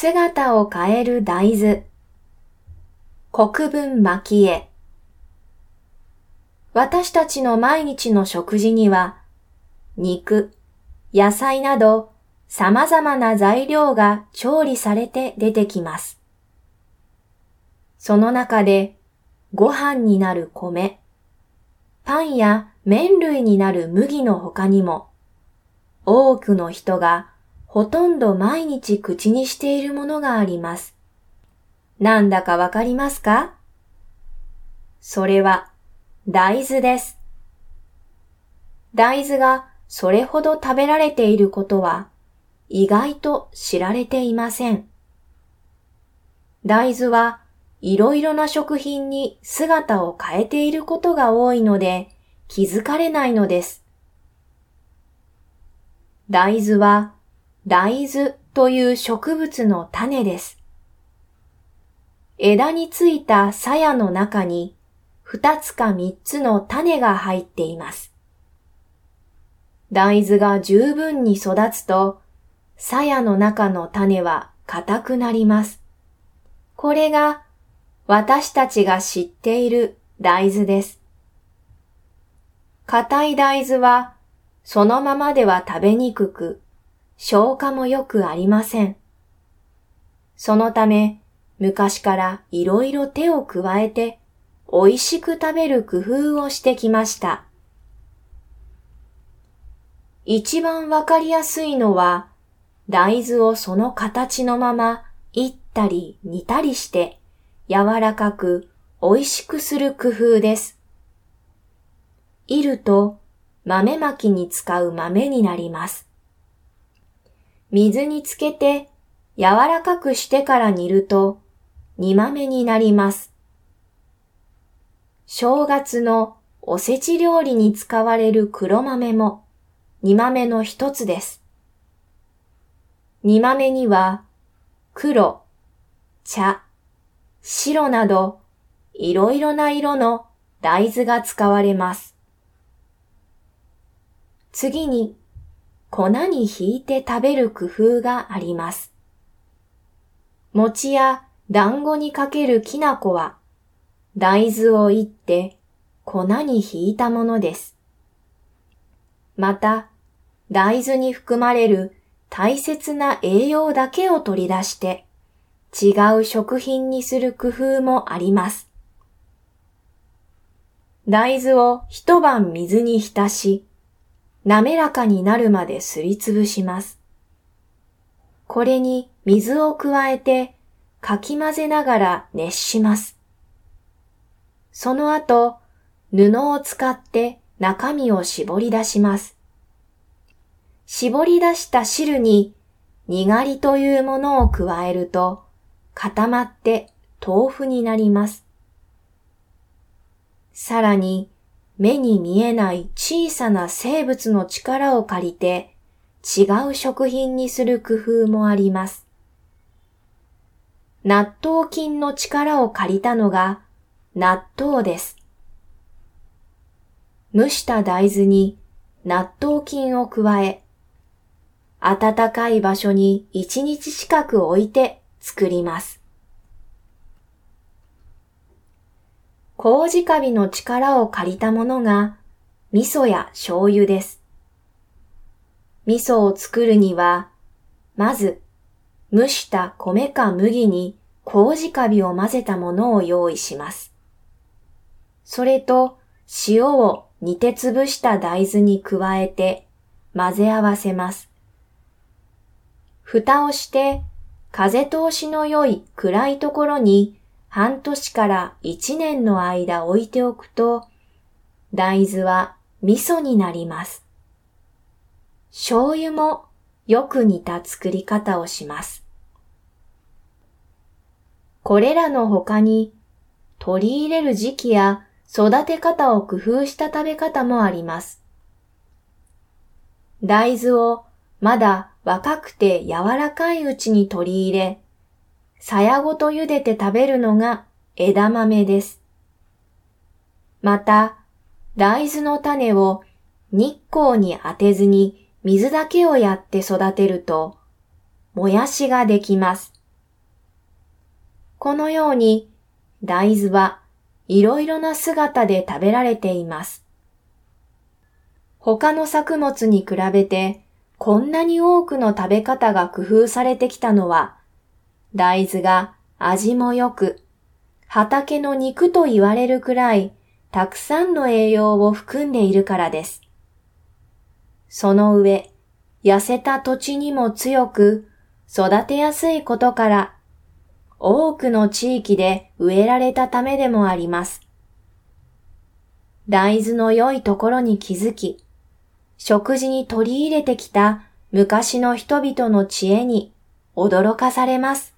姿を変える大豆。国分蒔絵。私たちの毎日の食事には、肉、野菜など様々な材料が調理されて出てきます。その中でご飯になる米、パンや麺類になる麦の他にも、多くの人がほとんど毎日口にしているものがあります。なんだかわかりますか？それは大豆です。大豆がそれほど食べられていることは意外と知られていません。大豆はいろいろな食品に姿を変えていることが多いので気づかれないのです。大豆は大豆という植物の種です。枝についた鞘の中に二つか三つの種が入っています。大豆が十分に育つと、鞘の中の種は硬くなります。これが私たちが知っている大豆です。硬い大豆はそのままでは食べにくく、消化も良くありません。そのため、昔からいろいろ手を加えて、美味しく食べる工夫をしてきました。一番わかりやすいのは、大豆をその形のまま、いったり煮たりして、柔らかく美味しくする工夫です。いると豆まきに使う豆になります。水につけて柔らかくしてから煮ると煮豆になります。正月のおせち料理に使われる黒豆も煮豆の一つです。煮豆には黒、茶、白などいろいろな色の大豆が使われます。次に粉にひいて食べる工夫があります。餅や団子にかけるきな粉は大豆をいって粉にひいたものです。また、大豆に含まれる大切な栄養だけを取り出して違う食品にする工夫もあります。大豆を一晩水に浸し、滑らかになるまですりつぶします。これに水を加えてかき混ぜながら熱します。その後、布を使って中身を絞り出します。絞り出した汁ににがりというものを加えると固まって豆腐になります。さらに目に見えない小さな生物の力を借りて違う食品にする工夫もあります。納豆菌の力を借りたのが納豆です。蒸した大豆に納豆菌を加え、暖かい場所に一日近く置いて作ります。麹カビの力を借りたものが味噌や醤油です。味噌を作るには、まず蒸した米か麦に麹カビを混ぜたものを用意します。それと塩を煮て潰した大豆に加えて混ぜ合わせます。蓋をして風通しの良い暗いところに半年から一年の間置いておくと大豆は味噌になります。醤油もよく似た作り方をします。これらの他に取り入れる時期や育て方を工夫した食べ方もあります。大豆をまだ若くて柔らかいうちに取り入れ、鞘ごと茹でて食べるのが枝豆です。また、大豆の種を日光に当てずに水だけをやって育てると、もやしができます。このように大豆はいろいろな姿で食べられています。他の作物に比べてこんなに多くの食べ方が工夫されてきたのは、大豆が味も良く、畑の肉と言われるくらいたくさんの栄養を含んでいるからです。その上、痩せた土地にも強く育てやすいことから、多くの地域で植えられたためでもあります。大豆の良いところに気づき、食事に取り入れてきた昔の人々の知恵に驚かされます。